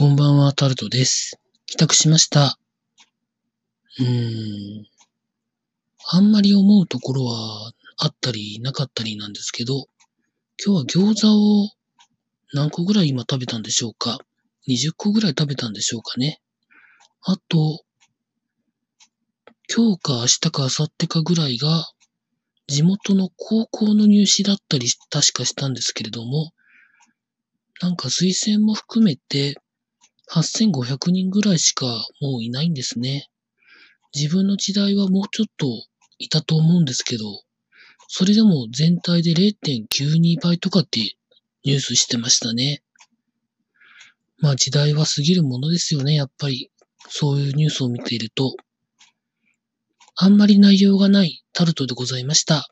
こんばんは、タルトです。帰宅しました。うーん。あんまり思うところはあったりなかったりなんですけど、今日は餃子を何個ぐらい今食べたんでしょうか ?20 個ぐらい食べたんでしょうかね。あと、今日か明日か明後日かぐらいが、地元の高校の入試だったり確かしたんですけれども、なんか推薦も含めて、8500人ぐらいしかもういないんですね。自分の時代はもうちょっといたと思うんですけど、それでも全体で0.92倍とかってニュースしてましたね。まあ時代は過ぎるものですよね、やっぱり。そういうニュースを見ていると。あんまり内容がないタルトでございました。